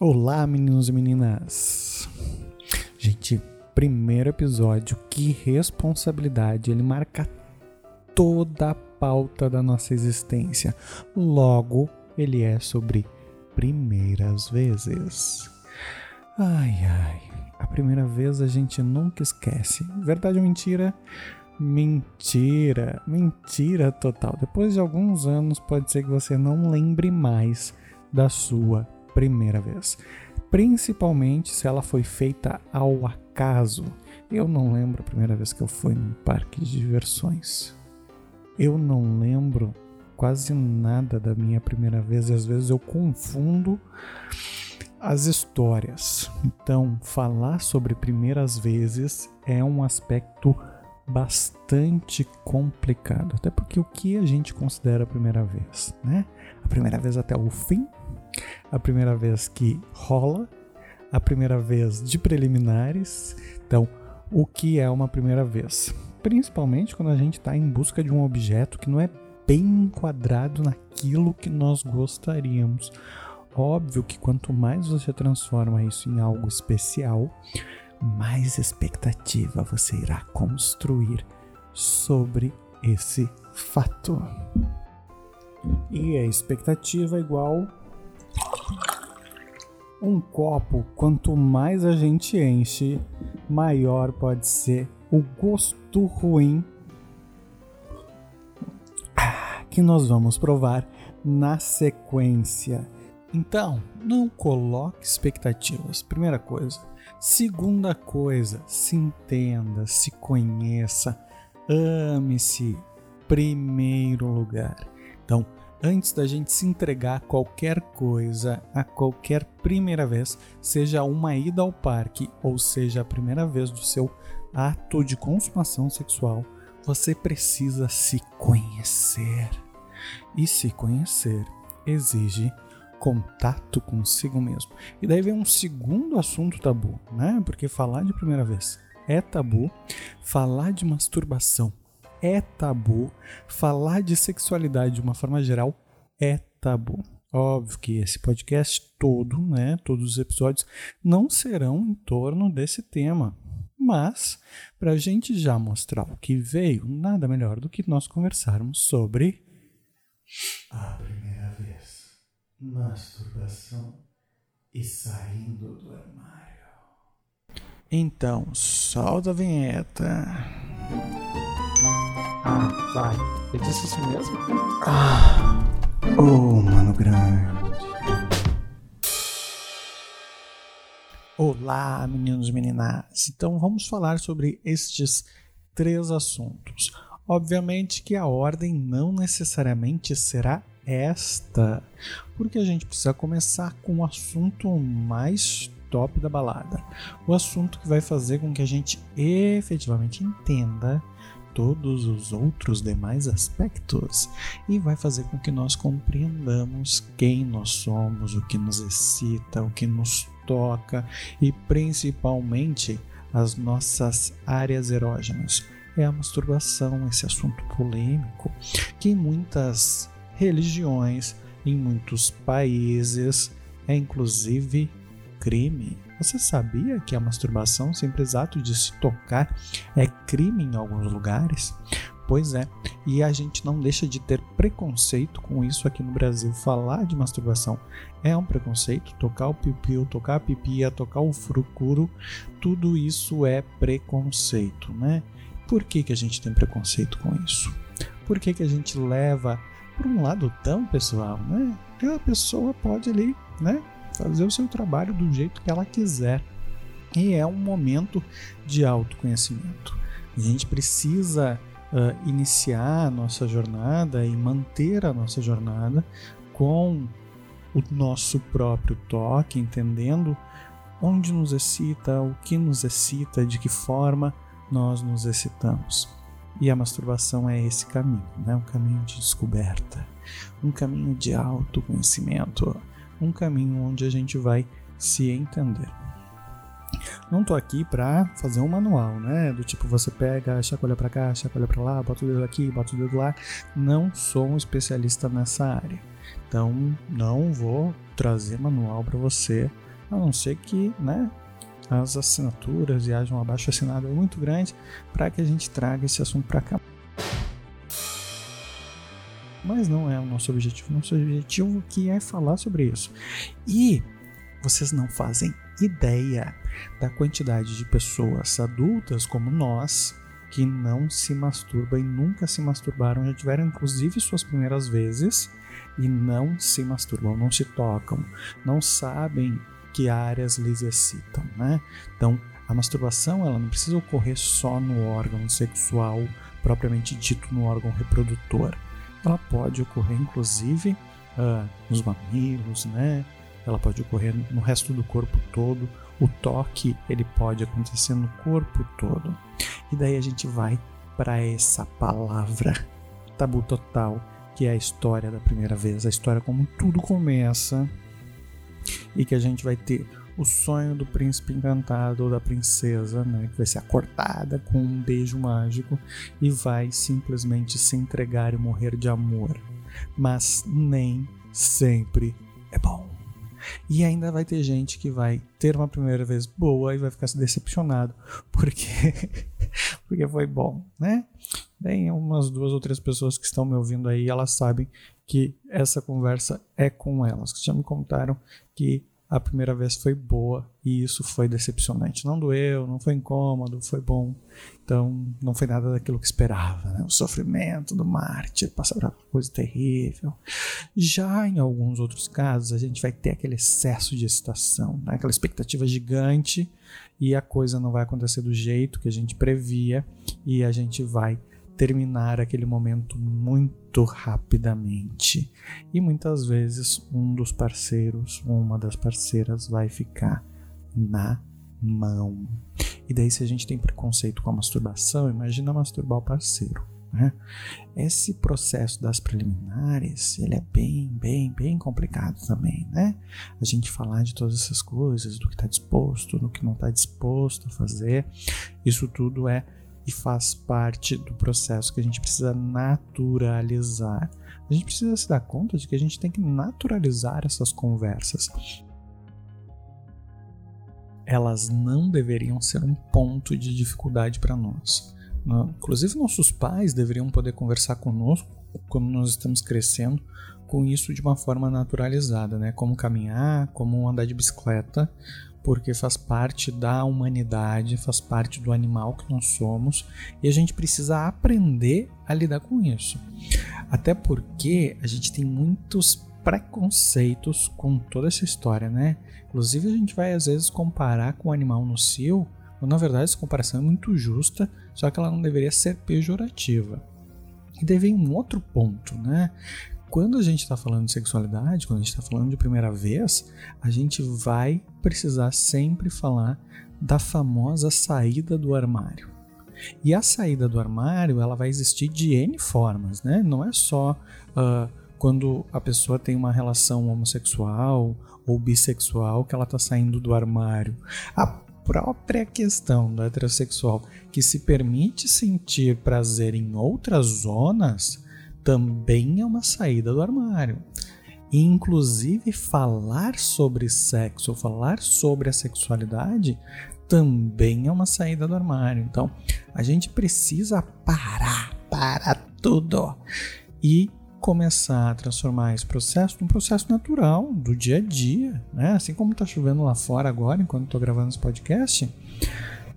Olá, meninos e meninas. Gente, primeiro episódio, que responsabilidade, ele marca toda a pauta da nossa existência. Logo, ele é sobre primeiras vezes. Ai, ai, a primeira vez a gente nunca esquece. Verdade ou mentira? Mentira, mentira total. Depois de alguns anos, pode ser que você não lembre mais da sua primeira vez. Principalmente se ela foi feita ao acaso. Eu não lembro a primeira vez que eu fui num parque de diversões. Eu não lembro quase nada da minha primeira vez e às vezes eu confundo as histórias. Então, falar sobre primeiras vezes é um aspecto bastante complicado, até porque o que a gente considera a primeira vez, né? A primeira vez até o fim, a primeira vez que rola, a primeira vez de preliminares. Então, o que é uma primeira vez? Principalmente quando a gente está em busca de um objeto que não é bem enquadrado naquilo que nós gostaríamos. Óbvio que quanto mais você transforma isso em algo especial, mais expectativa você irá construir sobre esse fato. E a expectativa é igual um copo, quanto mais a gente enche, maior pode ser o gosto ruim que nós vamos provar na sequência. Então, não coloque expectativas. Primeira coisa. Segunda coisa, se entenda, se conheça, ame-se. Primeiro lugar. Então, antes da gente se entregar a qualquer coisa, a qualquer primeira vez, seja uma ida ao parque ou seja a primeira vez do seu ato de consumação sexual, você precisa se conhecer. E se conhecer exige contato consigo mesmo. E daí vem um segundo assunto tabu, né? Porque falar de primeira vez é tabu, falar de masturbação é tabu, falar de sexualidade de uma forma geral é tabu. Óbvio que esse podcast todo, né, todos os episódios não serão em torno desse tema. Mas, para a gente já mostrar o que veio, nada melhor do que nós conversarmos sobre a primeira vez, masturbação e saindo do armário. Então, solta a vinheta. Ah, vai. Eu disse isso mesmo? Ah, oh, mano grande. Olá, meninos e meninas. Então vamos falar sobre estes três assuntos. Obviamente que a ordem não necessariamente será esta, porque a gente precisa começar com o assunto mais top da balada. O assunto que vai fazer com que a gente efetivamente entenda todos os outros demais aspectos e vai fazer com que nós compreendamos quem nós somos, o que nos excita, o que nos toca e principalmente as nossas áreas erógenas. É a masturbação, esse assunto polêmico que muitas religiões, em muitos países, é inclusive crime. Você sabia que a masturbação, simples ato de se tocar, é crime em alguns lugares? Pois é, e a gente não deixa de ter preconceito com isso aqui no Brasil. Falar de masturbação é um preconceito. Tocar o pipiu, tocar a pipia, tocar o frucuro, tudo isso é preconceito, né? Por que, que a gente tem preconceito com isso? Por que, que a gente leva por um lado tão pessoal, né? Que a pessoa pode ali, né? fazer o seu trabalho do jeito que ela quiser. E é um momento de autoconhecimento. A gente precisa uh, iniciar a nossa jornada e manter a nossa jornada com o nosso próprio toque, entendendo onde nos excita, o que nos excita, de que forma nós nos excitamos. E a masturbação é esse caminho, né? um caminho de descoberta, um caminho de autoconhecimento um caminho onde a gente vai se entender. Não tô aqui para fazer um manual, né? Do tipo você pega, chacoalha para cá, chacoalha para lá, bota o dedo aqui, bota o dedo lá. Não sou um especialista nessa área. Então, não vou trazer manual para você a não ser que, né, as assinaturas e haja um abaixo assinado muito grande para que a gente traga esse assunto para cá. Mas não é o nosso objetivo. Nosso objetivo que é falar sobre isso. E vocês não fazem ideia da quantidade de pessoas adultas como nós que não se masturbam e nunca se masturbaram, já tiveram inclusive suas primeiras vezes e não se masturbam, não se tocam, não sabem que áreas lhes excitam, né? Então, a masturbação ela não precisa ocorrer só no órgão sexual propriamente dito no órgão reprodutor. Ela pode ocorrer inclusive uh, nos mamilos, né? Ela pode ocorrer no resto do corpo todo. O toque ele pode acontecer no corpo todo. E daí a gente vai para essa palavra tabu total, que é a história da primeira vez, a história como tudo começa e que a gente vai ter o sonho do príncipe encantado ou da princesa, né, que vai ser acordada com um beijo mágico e vai simplesmente se entregar e morrer de amor. Mas nem sempre é bom. E ainda vai ter gente que vai ter uma primeira vez boa e vai ficar decepcionado porque porque foi bom, né? Tem umas duas ou três pessoas que estão me ouvindo aí, elas sabem que essa conversa é com elas, que já me contaram que a primeira vez foi boa e isso foi decepcionante. Não doeu, não foi incômodo, foi bom. Então, não foi nada daquilo que esperava. Né? O sofrimento do mártir, passar por coisa terrível. Já em alguns outros casos, a gente vai ter aquele excesso de excitação, né? aquela expectativa gigante e a coisa não vai acontecer do jeito que a gente previa e a gente vai terminar aquele momento muito rapidamente. E muitas vezes um dos parceiros, uma das parceiras vai ficar na mão. E daí, se a gente tem preconceito com a masturbação, imagina masturbar o parceiro. Né? Esse processo das preliminares, ele é bem, bem, bem complicado também, né? A gente falar de todas essas coisas, do que está disposto, do que não está disposto a fazer, isso tudo é e faz parte do processo que a gente precisa naturalizar. A gente precisa se dar conta de que a gente tem que naturalizar essas conversas. Elas não deveriam ser um ponto de dificuldade para nós. Inclusive, nossos pais deveriam poder conversar conosco quando nós estamos crescendo com isso de uma forma naturalizada, né? Como caminhar, como andar de bicicleta, porque faz parte da humanidade, faz parte do animal que nós somos e a gente precisa aprender a lidar com isso. Até porque a gente tem muitos preconceitos com toda essa história, né? Inclusive a gente vai às vezes comparar com o animal no cio, quando na verdade essa comparação é muito justa, só que ela não deveria ser pejorativa. E daí vem um outro ponto, né? Quando a gente está falando de sexualidade, quando a gente está falando de primeira vez, a gente vai precisar sempre falar da famosa saída do armário. E a saída do armário ela vai existir de N formas, né? Não é só uh, quando a pessoa tem uma relação homossexual ou bissexual que ela está saindo do armário. A própria questão do heterossexual que se permite sentir prazer em outras zonas também é uma saída do armário. inclusive, falar sobre sexo, falar sobre a sexualidade, também é uma saída do armário. Então, a gente precisa parar, para tudo e começar a transformar esse processo num processo natural do dia a dia, né? Assim como está chovendo lá fora agora, enquanto estou gravando esse podcast,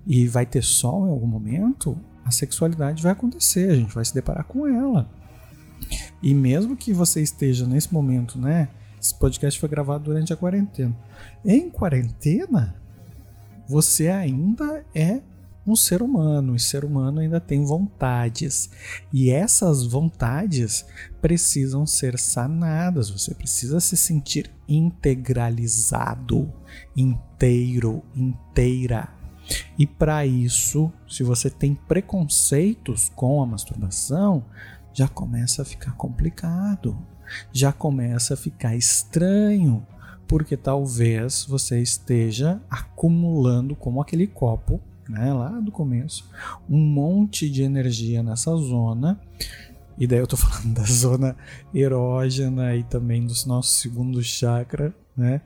e vai ter sol em algum momento, a sexualidade vai acontecer, a gente vai se deparar com ela. E mesmo que você esteja nesse momento, né? Esse podcast foi gravado durante a quarentena. Em quarentena, você ainda é um ser humano, e ser humano ainda tem vontades. E essas vontades precisam ser sanadas, você precisa se sentir integralizado, inteiro, inteira. E para isso, se você tem preconceitos com a masturbação, já começa a ficar complicado, já começa a ficar estranho, porque talvez você esteja acumulando como aquele copo, né, lá do começo, um monte de energia nessa zona. E daí eu tô falando da zona erógena e também do nosso segundo chakra, né?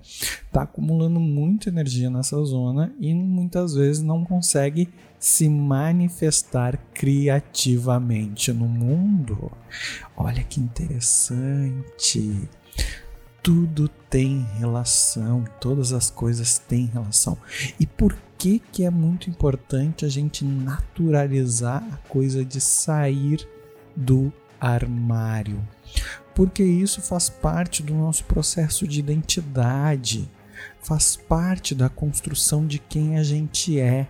Tá acumulando muita energia nessa zona e muitas vezes não consegue se manifestar criativamente no mundo. Olha que interessante. Tudo tem relação, todas as coisas têm relação. E por que que é muito importante a gente naturalizar a coisa de sair do armário? Porque isso faz parte do nosso processo de identidade, faz parte da construção de quem a gente é.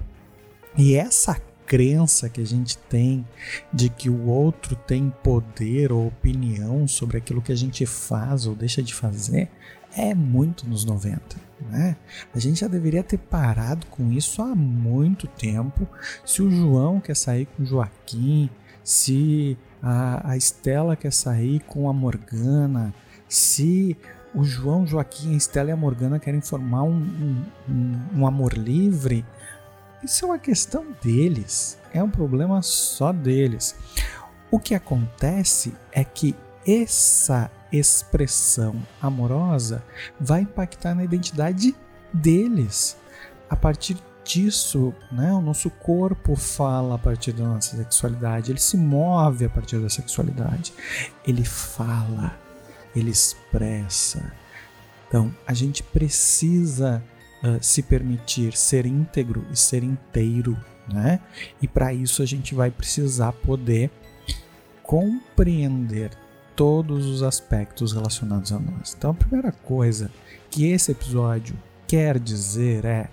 E essa crença que a gente tem de que o outro tem poder ou opinião sobre aquilo que a gente faz ou deixa de fazer é muito nos 90. Né? A gente já deveria ter parado com isso há muito tempo. Se o João quer sair com o Joaquim, se a, a Estela quer sair com a Morgana, se o João, Joaquim, a Estela e a Morgana querem formar um, um, um amor livre, isso é uma questão deles, é um problema só deles. O que acontece é que essa expressão amorosa vai impactar na identidade deles. A partir disso, né, o nosso corpo fala a partir da nossa sexualidade, ele se move a partir da sexualidade, ele fala, ele expressa. Então, a gente precisa uh, se permitir ser íntegro e ser inteiro, né? E para isso a gente vai precisar poder compreender todos os aspectos relacionados a nós. Então, a primeira coisa que esse episódio quer dizer é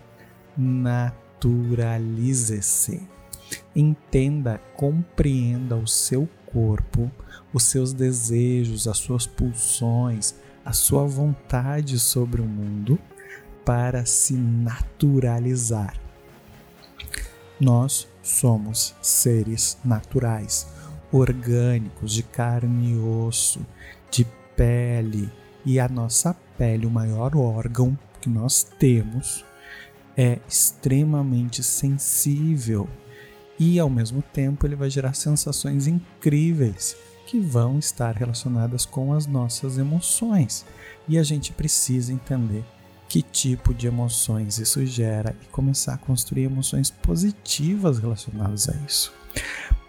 naturalize-se. Entenda, compreenda o seu corpo, os seus desejos, as suas pulsões, a sua vontade sobre o mundo para se naturalizar. Nós somos seres naturais, orgânicos, de carne e osso, de pele, e a nossa pele, o maior órgão que nós temos, é extremamente sensível e ao mesmo tempo ele vai gerar sensações incríveis que vão estar relacionadas com as nossas emoções. E a gente precisa entender que tipo de emoções isso gera e começar a construir emoções positivas relacionadas a isso,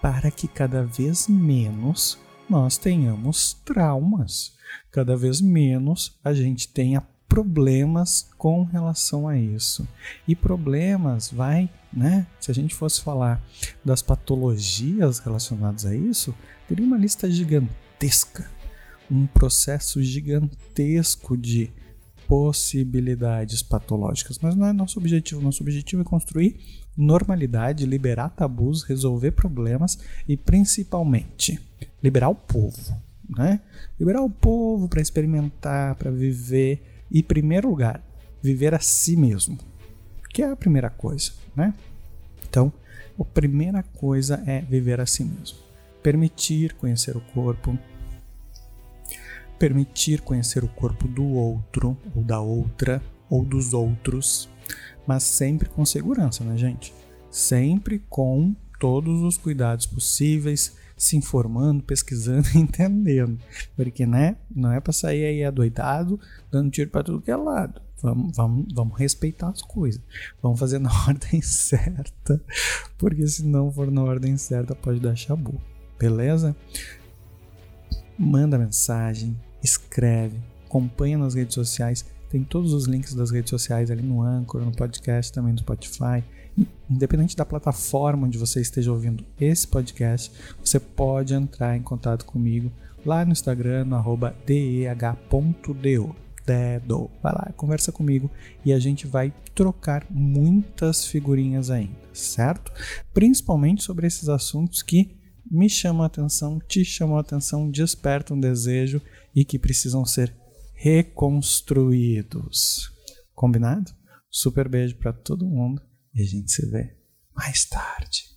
para que cada vez menos nós tenhamos traumas, cada vez menos a gente tenha problemas com relação a isso. E problemas vai, né? Se a gente fosse falar das patologias relacionadas a isso, teria uma lista gigantesca, um processo gigantesco de possibilidades patológicas, mas não é nosso objetivo. Nosso objetivo é construir normalidade, liberar tabus, resolver problemas e principalmente liberar o povo, né? Liberar o povo para experimentar, para viver e, em primeiro lugar, viver a si mesmo, que é a primeira coisa, né? Então, a primeira coisa é viver a si mesmo. Permitir conhecer o corpo, permitir conhecer o corpo do outro, ou da outra, ou dos outros, mas sempre com segurança, né, gente? Sempre com todos os cuidados possíveis, se informando, pesquisando entendendo. Porque, né, não é para sair aí adoidado, dando tiro para tudo que é lado. Vamos, vamos, vamos respeitar as coisas. Vamos fazer na ordem certa. Porque se não for na ordem certa, pode dar chabu. Beleza? Manda mensagem, escreve, acompanha nas redes sociais. Tem todos os links das redes sociais ali no Anchor, no podcast, também no Spotify independente da plataforma onde você esteja ouvindo esse podcast, você pode entrar em contato comigo lá no Instagram, no arroba deh.do. Dedo. Vai lá, conversa comigo e a gente vai trocar muitas figurinhas ainda, certo? Principalmente sobre esses assuntos que me chamam a atenção, te chamam a atenção, despertam um desejo e que precisam ser reconstruídos. Combinado? Super beijo para todo mundo e a gente se vê mais tarde.